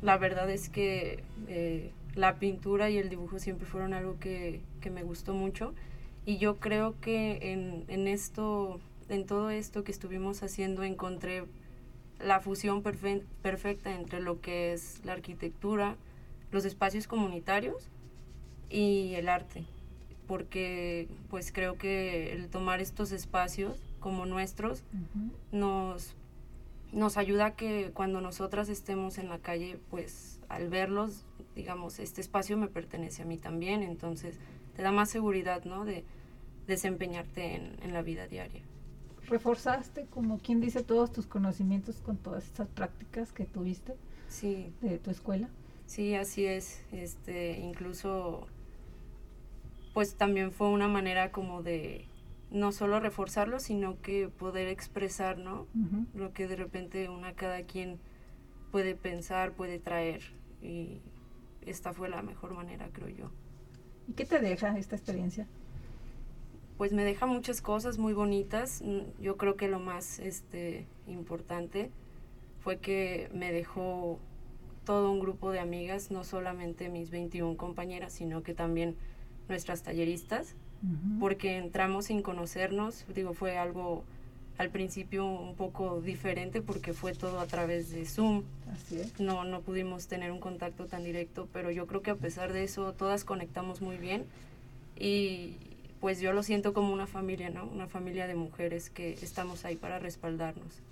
[SPEAKER 18] La verdad es que eh, la pintura y el dibujo siempre fueron algo que, que me gustó mucho. Y yo creo que en, en esto, en todo esto que estuvimos haciendo, encontré la fusión perfe- perfecta entre lo que es la arquitectura, los espacios comunitarios y el arte. Porque pues creo que el tomar estos espacios como nuestros nos, nos ayuda a que cuando nosotras estemos en la calle, pues al verlos, digamos, este espacio me pertenece a mí también, entonces te da más seguridad, ¿no? De desempeñarte en, en la vida diaria.
[SPEAKER 7] reforzaste, como quien dice, todos tus conocimientos con todas estas prácticas que tuviste
[SPEAKER 18] Sí.
[SPEAKER 7] de tu escuela?
[SPEAKER 18] Sí, así es. Este, incluso, pues también fue una manera como de no solo reforzarlo, sino que poder expresar, ¿no? Lo que de repente una cada quien puede pensar, puede traer. Y esta fue la mejor manera, creo yo.
[SPEAKER 7] ¿Y qué te deja esta experiencia?
[SPEAKER 18] Pues me deja muchas cosas muy bonitas. Yo creo que lo más este, importante fue que me dejó todo un grupo de amigas, no solamente mis 21 compañeras, sino que también nuestras talleristas, porque entramos sin conocernos, digo, fue algo al principio un poco diferente porque fue todo a través de Zoom.
[SPEAKER 7] Así es.
[SPEAKER 18] No, no pudimos tener un contacto tan directo, pero yo creo que a pesar de eso todas conectamos muy bien y pues yo lo siento como una familia, ¿no? Una familia de mujeres que estamos ahí para respaldarnos.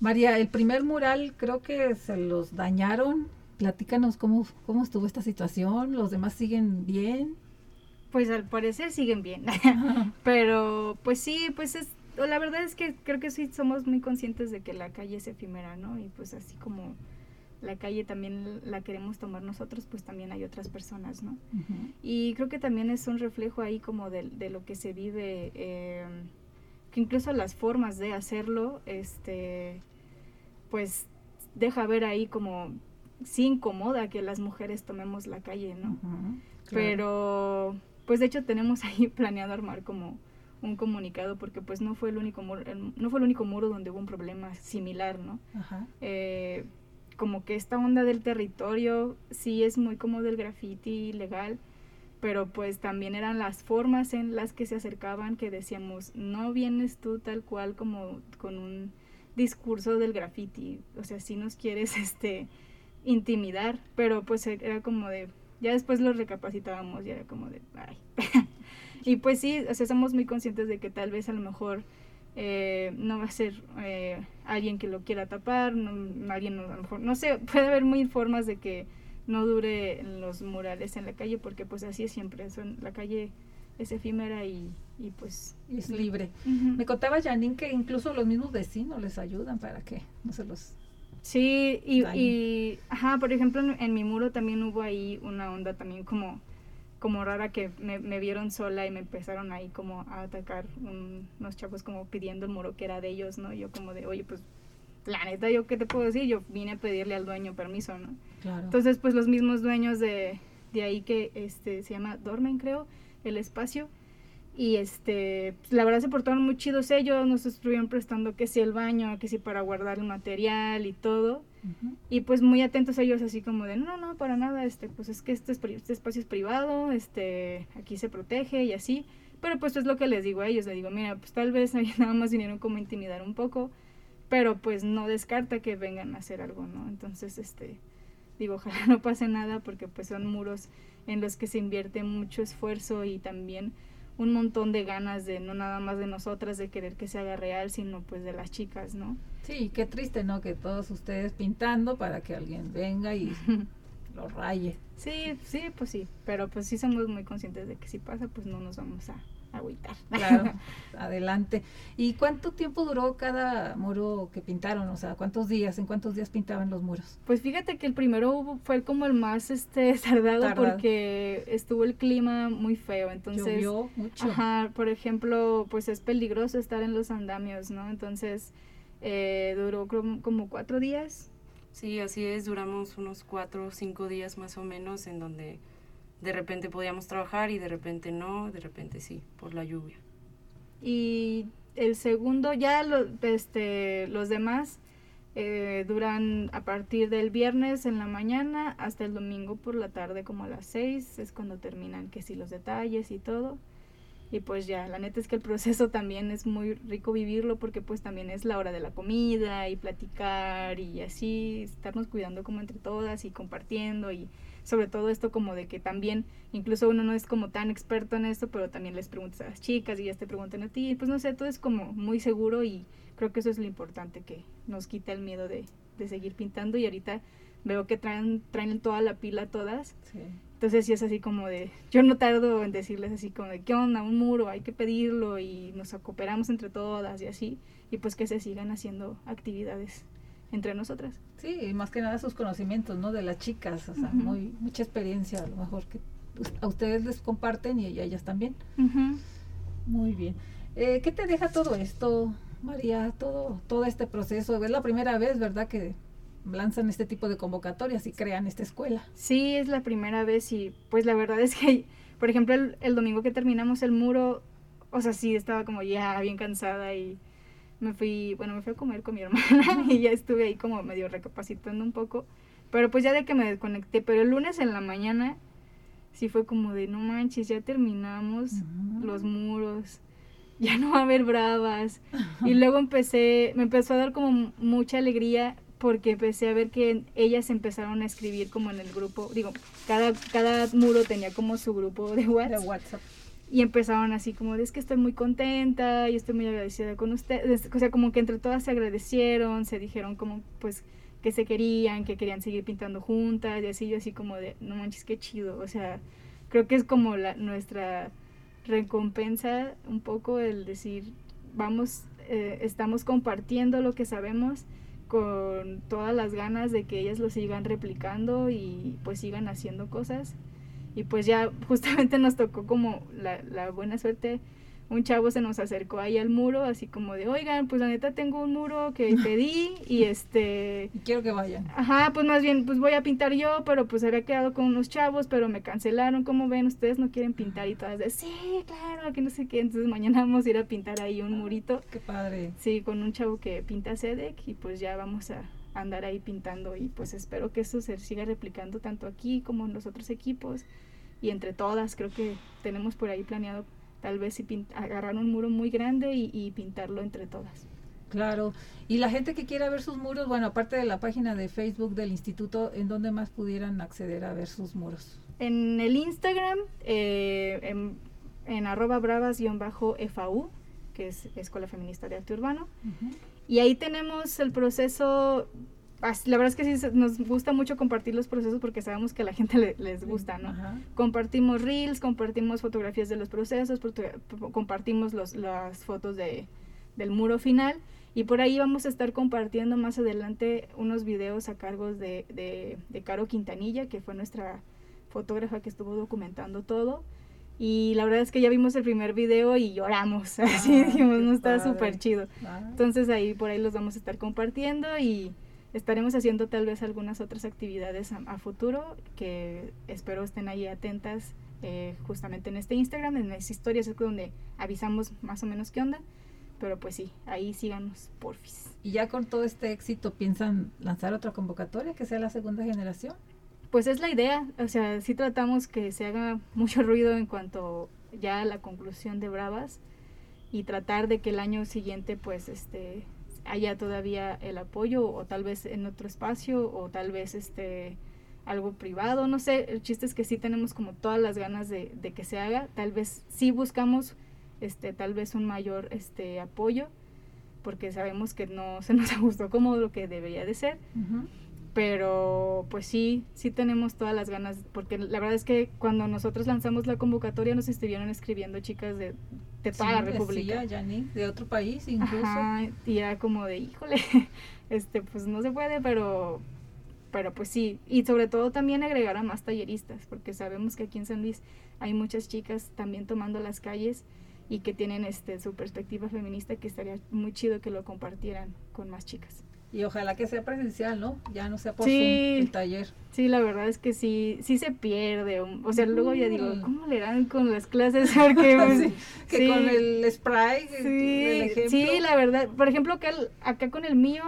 [SPEAKER 7] María, el primer mural creo que se los dañaron. Platícanos cómo, cómo estuvo esta situación. ¿Los demás siguen bien?
[SPEAKER 17] Pues al parecer siguen bien. Pero pues sí, pues es, la verdad es que creo que sí somos muy conscientes de que la calle es efímera, ¿no? Y pues así como la calle también la queremos tomar nosotros, pues también hay otras personas, ¿no? Y creo que también es un reflejo ahí como de, de lo que se vive, eh, que incluso las formas de hacerlo, este, pues deja ver ahí como sí incomoda que las mujeres tomemos la calle, ¿no? Pero, pues de hecho tenemos ahí planeado armar como un comunicado porque pues no fue el único muro, no fue el único muro donde hubo un problema similar, ¿no?
[SPEAKER 7] Ajá.
[SPEAKER 17] Eh, como que esta onda del territorio sí es muy como del graffiti legal, pero pues también eran las formas en las que se acercaban que decíamos, no vienes tú tal cual como con un discurso del graffiti, o sea, si nos quieres este intimidar, pero pues era como de, ya después lo recapacitábamos y era como de, ay. y pues sí, o sea, somos muy conscientes de que tal vez a lo mejor eh, no va a ser eh, alguien que lo quiera tapar, no- alguien a lo mejor, no sé, puede haber mil formas de que no dure los murales en la calle, porque pues así es siempre, son, la calle es efímera y, y pues...
[SPEAKER 7] Y es libre. Me contaba Janine que incluso los mismos vecinos les ayudan para que no se los...
[SPEAKER 17] Sí, y, y ajá, por ejemplo, en, en mi muro también hubo ahí una onda también como, como rara que me, me vieron sola y me empezaron ahí como a atacar un- unos chavos como pidiendo el muro que era de ellos, ¿no? Yo como de, oye, pues la neta, ¿yo qué te puedo decir? Yo vine a pedirle al dueño permiso, ¿no?
[SPEAKER 7] Claro.
[SPEAKER 17] Entonces, pues los mismos dueños de, de ahí que este se llama Dormen, creo, el espacio. Y este, pues, la verdad se portaron muy chidos ellos, nos estuvieron prestando que si el baño, que si para guardar el material y todo. Y pues muy atentos ellos así como de, no, no, para nada, este, pues es que este, es este espacio es privado, este, aquí se protege y así. Pero pues es lo que les digo a ellos, les digo, mira, pues tal vez ahí nada más vinieron como a intimidar un poco, pero pues no descarta que vengan a hacer algo, ¿no? Entonces, este, digo, ojalá no pase nada porque pues son muros en los que se invierte mucho esfuerzo y también un montón de ganas de no nada más de nosotras de querer que se haga real, sino pues de las chicas, ¿no?
[SPEAKER 7] Sí, qué triste, ¿no? Que todos ustedes pintando para que alguien venga y lo raye.
[SPEAKER 17] Sí, sí, pues sí, pero pues sí somos muy conscientes de que si pasa, pues no nos vamos a agüitar.
[SPEAKER 7] Claro, adelante. ¿Y cuánto tiempo duró cada muro que pintaron? O sea, ¿cuántos días? ¿En cuántos días pintaban los muros?
[SPEAKER 17] Pues fíjate que el primero hubo- fue como el más este tardado,
[SPEAKER 7] Tardado.
[SPEAKER 17] porque estuvo el clima muy feo, entonces
[SPEAKER 7] Llovió mucho.
[SPEAKER 17] Ajá, por ejemplo, pues es peligroso estar en los andamios, ¿no? Entonces eh, duró como, como cuatro días.
[SPEAKER 18] Sí, así es, duramos unos cuatro o cinco días más o menos en donde de repente podíamos trabajar y de repente no, de repente sí, por la lluvia.
[SPEAKER 17] Y el segundo, ya lo- este, los demás eh, duran a partir del viernes en la mañana hasta el domingo por la tarde como a las seis, es cuando terminan que sí los detalles y todo. Y pues ya, la neta es que el proceso también es muy rico vivirlo porque pues también es la hora de la comida y platicar y así estarnos cuidando como entre todas y compartiendo y sobre todo esto como de que también incluso uno no es como tan experto en esto, pero también les preguntas a las chicas y ellas te preguntan a ti, pues no sé, todo es como muy seguro y creo que eso es lo importante que nos quita el miedo de, de seguir pintando y ahorita veo que traen, traen toda la pila todas. Entonces sí es así como de, yo no tardo en decirles así como de, ¿qué onda? Un muro, hay que pedirlo y nos cooperamos entre todas y así. Y pues que se sigan haciendo actividades entre nosotras.
[SPEAKER 7] Sí, y más que nada sus conocimientos, ¿no? De las chicas, o sea, muy, mucha experiencia a lo mejor que us- a ustedes les comparten y a ellas también. Muy bien. Eh, ¿Qué te deja todo esto, María? Todo, todo este proceso. Es la primera vez, ¿verdad? Que lanzan este tipo de convocatorias y crean esta escuela.
[SPEAKER 17] Sí, es la primera vez y pues la verdad es que, por ejemplo, el, el domingo que terminamos el muro, o sea, sí, estaba como ya bien cansada y me fui, bueno, me fui a comer con mi hermana y ya estuve ahí como medio recapacitando un poco, pero pues ya de que me desconecté, pero el lunes en la mañana sí fue como de, no manches, ya terminamos los muros ya no va a haber bravas. Y luego empecé, me empezó a dar como mucha alegría porque empecé a ver que ellas empezaron a escribir como en el grupo, digo, cada, cada muro tenía como su grupo de WhatsApp.
[SPEAKER 7] WhatsApp.
[SPEAKER 17] Y empezaron así como, es que estoy muy contenta y estoy muy agradecida con ustedes. O sea, como que entre todas se agradecieron, se dijeron como, pues, que se querían, que querían seguir pintando juntas y así, yo así como de, no manches, qué chido. O sea, creo que es como la, nuestra recompensa un poco el decir, vamos, eh, estamos compartiendo lo que sabemos con todas las ganas de que ellas lo sigan replicando y pues sigan haciendo cosas. Y pues ya justamente nos tocó como la, la buena suerte un chavo se nos acercó ahí al muro, así como de, oigan, pues la neta tengo un muro que pedí y este...
[SPEAKER 7] Y quiero que vayan.
[SPEAKER 17] Ajá, pues más bien, pues voy a pintar yo, pero pues había quedado con unos chavos, pero me cancelaron, como ven, ustedes no quieren pintar y todas de, sí, claro, que no sé qué, entonces mañana vamos a ir a pintar ahí un murito.
[SPEAKER 7] Qué padre.
[SPEAKER 17] Sí, con un chavo que pinta SEDEC y pues ya vamos a andar ahí pintando y pues espero que eso se siga replicando tanto aquí como en los otros equipos y entre todas creo que tenemos por ahí planeado tal vez si agarrar un muro muy grande y, y, pintarlo entre todas.
[SPEAKER 7] Claro, y la gente que quiera ver sus muros, bueno, aparte de la página de Facebook del instituto, ¿en dónde más pudieran acceder a ver sus muros?
[SPEAKER 17] En el Instagram, eh, en, en, arroba bravas-FAU, que es Escuela Feminista de Arte Urbano, uh -huh. Y ahí tenemos el proceso la verdad es que sí nos gusta mucho compartir los procesos porque sabemos que a la gente le, les gusta, ¿no? Ajá. Compartimos reels, compartimos fotografías de los procesos, compartimos los, las fotos de, del muro final y por ahí vamos a estar compartiendo más adelante unos videos a cargo de, de, de Caro Quintanilla, que fue nuestra fotógrafa que estuvo documentando todo. Y la verdad es que ya vimos el primer video y lloramos, así
[SPEAKER 7] Ah,
[SPEAKER 17] dijimos, no está súper chido.
[SPEAKER 7] Ah.
[SPEAKER 17] Entonces ahí por ahí los vamos a estar compartiendo y estaremos haciendo tal vez algunas otras actividades a, a futuro que espero estén ahí atentas eh, justamente en este Instagram, en las historias es donde avisamos más o menos qué onda, pero pues sí, ahí síganos porfis.
[SPEAKER 7] Y ya con todo este éxito, ¿piensan lanzar otra convocatoria que sea la segunda generación?
[SPEAKER 17] Pues es la idea, o sea, sí tratamos que se haga mucho ruido en cuanto ya a la conclusión de Bravas y tratar de que el año siguiente pues este haya todavía el apoyo o tal vez en otro espacio o tal vez este algo privado, no sé, el chiste es que sí tenemos como todas las ganas de, que se haga, tal vez sí buscamos este tal vez un mayor este apoyo porque sabemos que no se nos ajustó como lo que debería de ser. Pero pues sí, sí tenemos todas las ganas, porque la verdad es que cuando nosotros lanzamos la convocatoria nos estuvieron escribiendo chicas de, de toda
[SPEAKER 7] Sí,
[SPEAKER 17] la República.
[SPEAKER 7] decía de otro país incluso.
[SPEAKER 17] Ajá, y era como de, híjole, este, pues no se puede, pero, pero pues sí. Y sobre todo también agregar a más talleristas, porque sabemos que aquí en San Luis hay muchas chicas también tomando las calles y que tienen este su perspectiva feminista que estaría muy chido que lo compartieran con más chicas.
[SPEAKER 7] Y ojalá que sea presencial, ¿no? Ya no sea por
[SPEAKER 17] Sí.
[SPEAKER 7] Zoom el taller.
[SPEAKER 17] Sí, la verdad es que sí, sí se pierde. O sea, luego ya digo,
[SPEAKER 7] Mm.
[SPEAKER 17] ¿cómo le dan con las clases? Porque pues,
[SPEAKER 7] Sí, que
[SPEAKER 17] sí.
[SPEAKER 7] con el spray, el
[SPEAKER 17] Sí,
[SPEAKER 7] ejemplo.
[SPEAKER 17] sí, la verdad. Por ejemplo, acá, acá con el mío,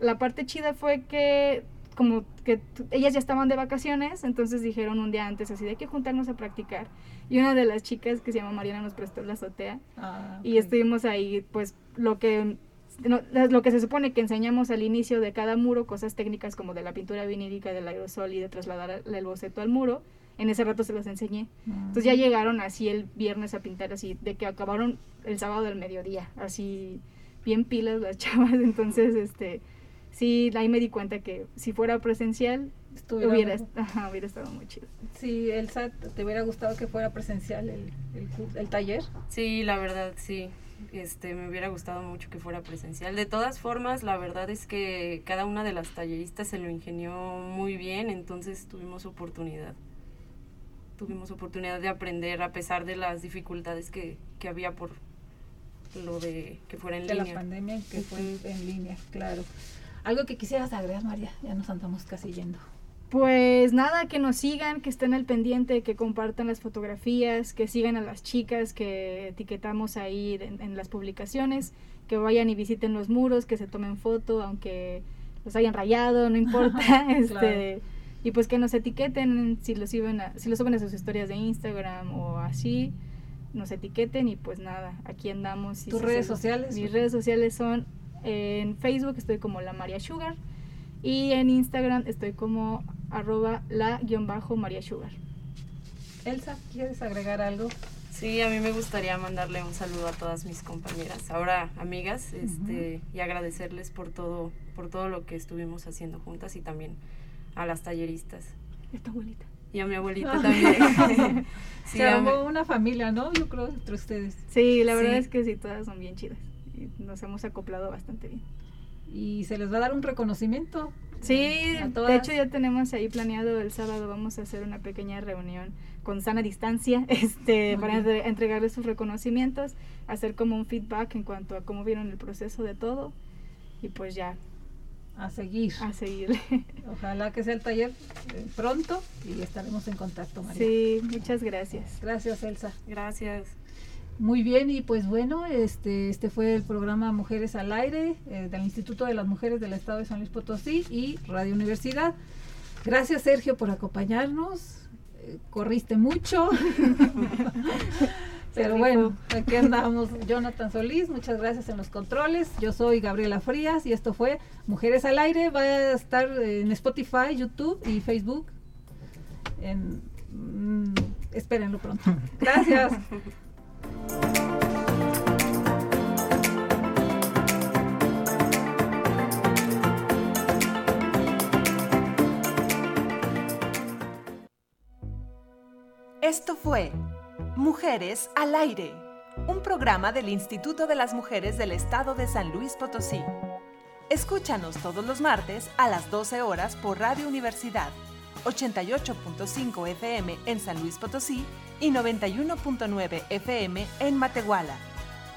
[SPEAKER 17] la parte chida fue que como que ellas ya estaban de vacaciones, entonces dijeron un día antes así de que juntarnos a practicar. Y una de las chicas que se llama Mariana nos prestó la azotea
[SPEAKER 7] Ah,
[SPEAKER 17] y estuvimos ahí, pues lo que no, lo que se supone que enseñamos al inicio de cada muro, cosas técnicas como de la pintura vinílica, del aerosol y de trasladar el boceto al muro, en ese rato se los enseñé. Entonces ya llegaron así el viernes a pintar así, de que acabaron el sábado del mediodía, así bien pilas las chavas, entonces este sí, ahí me di cuenta que si fuera presencial
[SPEAKER 7] Estuviera
[SPEAKER 17] hubiera,
[SPEAKER 7] mejor.
[SPEAKER 17] ajá, hubiera estado muy chido.
[SPEAKER 7] Sí, Elsa, ¿te hubiera gustado que fuera presencial el, el, taller?
[SPEAKER 18] Sí, la verdad, sí. Este, me hubiera gustado mucho que fuera presencial. De todas formas, la verdad es que cada una de las talleristas se lo ingenió muy bien, entonces tuvimos oportunidad. Tuvimos oportunidad de aprender a pesar de las dificultades que, que había por lo de que fuera en
[SPEAKER 7] de
[SPEAKER 18] línea.
[SPEAKER 7] la pandemia que fue en línea, claro. Algo que quisieras agregar, María, ya nos andamos casi yendo.
[SPEAKER 17] Pues nada, que nos sigan, que estén al pendiente, que compartan las fotografías, que sigan a las chicas que etiquetamos ahí en, en las publicaciones, que vayan y visiten los muros, que se tomen foto, aunque los hayan rayado, no importa, este,
[SPEAKER 7] Claro.
[SPEAKER 17] y pues que nos etiqueten si lo suben a, si lo suben a sus historias de Instagram o así, nos etiqueten y pues nada, aquí andamos.
[SPEAKER 7] ¿Tus redes sociales?
[SPEAKER 17] Mis redes sociales son en Facebook estoy como la María Sugar y en Instagram estoy como arroba la guion bajo María Sugar.
[SPEAKER 7] Elsa, ¿quieres agregar algo?
[SPEAKER 18] Sí, a mí me gustaría mandarle un saludo a todas mis compañeras, ahora amigas, este, y agradecerles por todo, por todo lo que estuvimos haciendo juntas y también a las talleristas.
[SPEAKER 17] Esta abuelita.
[SPEAKER 18] Y a mi abuelita también. Sí,
[SPEAKER 7] Se
[SPEAKER 18] a
[SPEAKER 7] armó una familia, ¿no? Yo creo entre ustedes.
[SPEAKER 17] Sí, la verdad
[SPEAKER 18] Sí.
[SPEAKER 17] es que sí, todas son bien chidas. Nos hemos acoplado bastante bien.
[SPEAKER 7] Y se les va a dar un reconocimiento.
[SPEAKER 17] Sí, de hecho ya tenemos ahí planeado el sábado, vamos a hacer una pequeña reunión con sana distancia este, para entre- entregarles sus reconocimientos, hacer como un feedback en cuanto a cómo vieron el proceso de todo y pues ya
[SPEAKER 7] a seguir.
[SPEAKER 17] A seguir.
[SPEAKER 7] Ojalá que sea el taller eh, pronto y estaremos en contacto, María.
[SPEAKER 17] Sí, muchas gracias.
[SPEAKER 7] Gracias, Elsa.
[SPEAKER 18] Gracias.
[SPEAKER 7] Muy bien, y pues bueno, este, este fue el programa Mujeres al Aire eh, del Instituto de las Mujeres del Estado de San Luis Potosí y Radio Universidad. Gracias, Sergio, por acompañarnos. Eh, corriste mucho. Pero bueno, aquí andamos. Jonathan Solís, muchas gracias en los controles. Yo soy Gabriela Frías y esto fue Mujeres al Aire. Va a estar en Spotify, YouTube y Facebook. En, mm, espérenlo pronto. Gracias.
[SPEAKER 1] Esto fue Mujeres al Aire, un programa del Instituto de las Mujeres del Estado de San Luis Potosí. Escúchanos todos los martes a las 12 horas por Radio Universidad, 88.5 FM en San Luis Potosí y 91.9 FM en Matehuala.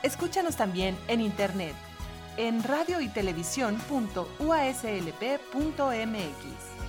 [SPEAKER 1] Escúchanos también en internet en radio y.